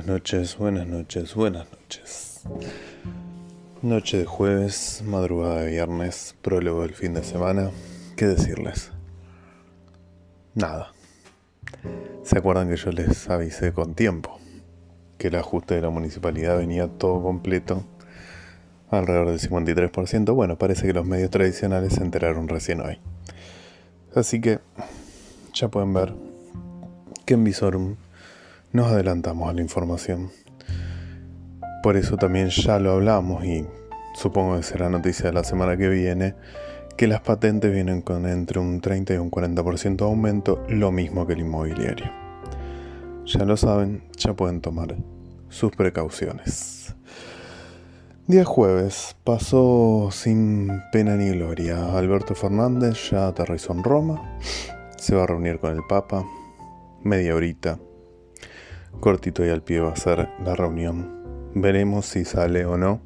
Buenas noches, buenas noches, buenas noches. Noche de jueves, madrugada de viernes, prólogo del fin de semana. ¿Qué decirles? Nada. ¿Se acuerdan que yo les avisé con tiempo? Que el ajuste de la municipalidad venía todo completo, alrededor del 53%. Bueno, parece que los medios tradicionales se enteraron recién hoy. Así que ya pueden ver que en Visorum nos adelantamos a la información. Por eso también ya lo hablamos y supongo que será noticia de la semana que viene, que las patentes vienen con entre un 30 y un 40% de aumento, lo mismo que el inmobiliario. Ya lo saben, ya pueden tomar sus precauciones. Día jueves pasó sin pena ni gloria. Alberto Fernández ya aterrizó en Roma, se va a reunir con el Papa, media horita cortito y al pie va a ser la reunión. Veremos si sale o no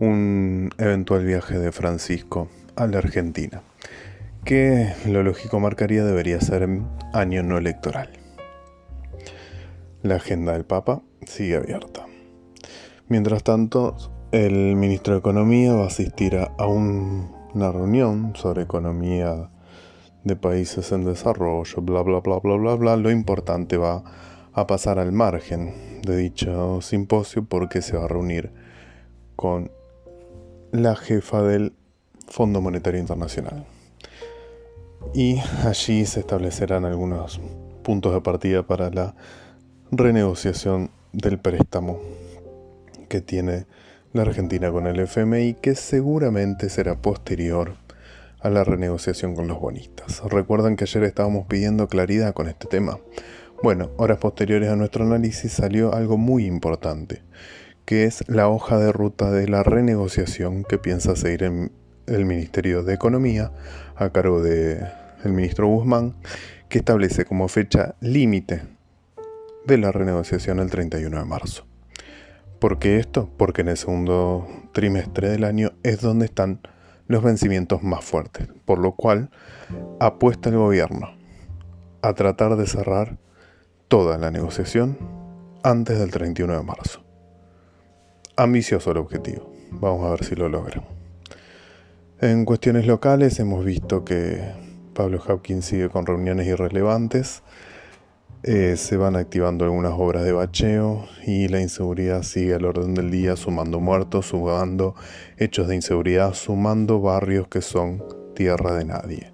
un eventual viaje de Francisco a la Argentina, que lo lógico marcaría debería ser año no electoral. La agenda del Papa sigue abierta. Mientras tanto, el ministro de Economía va a asistir a, una reunión sobre economía de países en desarrollo, bla, bla, bla, bla, bla, bla. Lo importante va a a pasar al margen de dicho simposio porque se va a reunir con la jefa del Fondo Monetario Internacional. Y allí se establecerán algunos puntos de partida para la renegociación del préstamo que tiene la Argentina con el FMI, que seguramente será posterior a la renegociación con los bonistas. Recuerdan que ayer estábamos pidiendo claridad con este tema. Bueno, horas posteriores a nuestro análisis salió algo muy importante, que es la hoja de ruta de la renegociación que piensa seguir el Ministerio de Economía a cargo del ministro Guzmán, que establece como fecha límite de la renegociación el 31 de marzo. ¿Por qué esto? Porque en el segundo trimestre del año es donde están los vencimientos más fuertes, por lo cual apuesta el gobierno a tratar de cerrar toda la negociación antes del 31 de marzo. Ambicioso el objetivo. Vamos a ver si lo logran. En cuestiones locales hemos visto que Pablo Hopkins sigue con reuniones irrelevantes. Eh, se van activando algunas obras de bacheo y la inseguridad sigue al orden del día, sumando muertos, sumando hechos de inseguridad, sumando barrios que son tierra de nadie.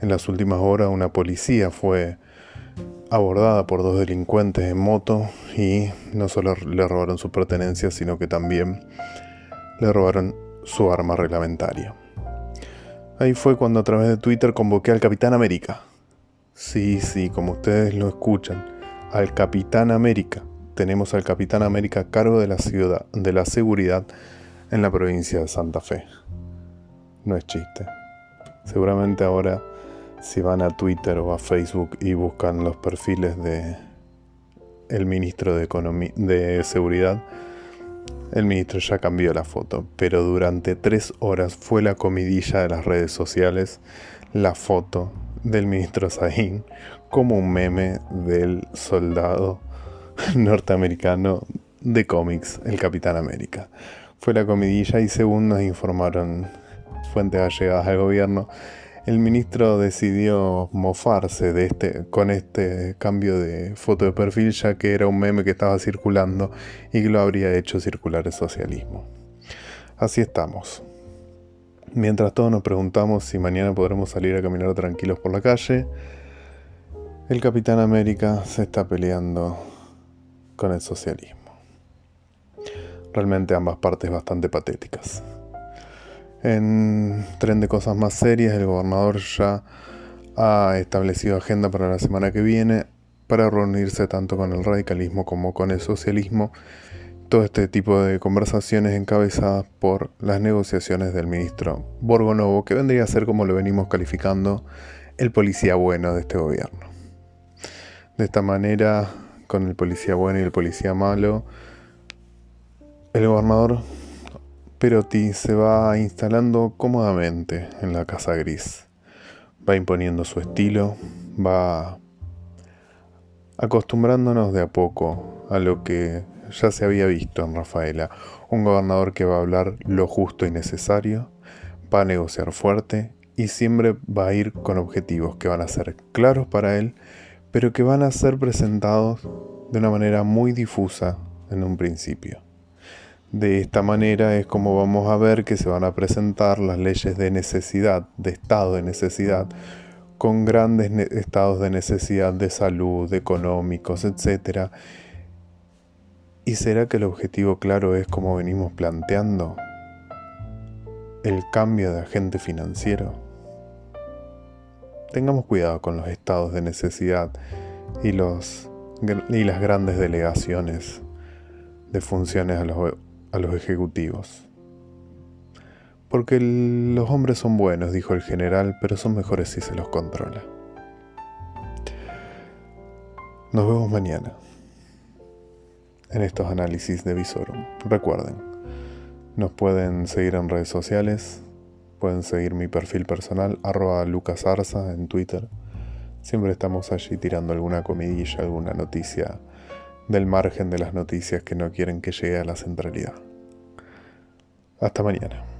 En las últimas horas una policía fue abordada por dos delincuentes en moto y no solo le robaron sus pertenencias, sino que también le robaron su arma reglamentaria. Ahí fue cuando a través de Twitter convoqué al Capitán América. Sí, sí, como ustedes lo escuchan, al Capitán América. Tenemos al Capitán América a cargo de la ciudad, de la seguridad en la provincia de Santa Fe. No es chiste. Seguramente ahora si van a Twitter o a Facebook y buscan los perfiles de el ministro de Economía de Seguridad, el ministro ya cambió la foto, pero durante tres horas fue la comidilla de las redes sociales la foto del ministro Sahin como un meme del soldado norteamericano de cómics, el Capitán América. Fue la comidilla y según nos informaron fuentes allegadas al gobierno, el ministro decidió mofarse de este, con este cambio de foto de perfil ya que era un meme que estaba circulando y que lo habría hecho circular el socialismo. Así estamos. Mientras todos nos preguntamos si mañana podremos salir a caminar tranquilos por la calle, el Capitán América se está peleando con el socialismo. Realmente ambas partes bastante patéticas. En tren de cosas más serias, el gobernador ya ha establecido agenda para la semana que viene para reunirse tanto con el radicalismo como con el socialismo. Todo este tipo de conversaciones encabezadas por las negociaciones del ministro Borgonovo, que vendría a ser como lo venimos calificando el policía bueno de este gobierno. De esta manera, con el policía bueno y el policía malo, el gobernador Perotti se va instalando cómodamente en la Casa Gris. Va imponiendo su estilo, va acostumbrándonos de a poco a lo que ya se había visto en Rafaela. Un gobernador que va a hablar lo justo y necesario, va a negociar fuerte y siempre va a ir con objetivos que van a ser claros para él, pero que van a ser presentados de una manera muy difusa en un principio. De esta manera es como vamos a ver que se van a presentar las leyes de necesidad, de estado de necesidad, con grandes estados de necesidad de salud, económicos, etc. ¿Y será que el objetivo claro es como venimos planteando? El cambio de agente financiero. Tengamos cuidado con los estados de necesidad y, y las grandes delegaciones de funciones a los a los ejecutivos. Porque los hombres son buenos, dijo el general, pero son mejores si se los controla. Nos vemos mañana en estos análisis de Visorum. Recuerden, nos pueden seguir en redes sociales, pueden seguir mi perfil personal, arroba lucasarza en Twitter. Siempre estamos allí tirando alguna comidilla, alguna noticia del margen de las noticias que no quieren que llegue a la centralidad. Hasta mañana.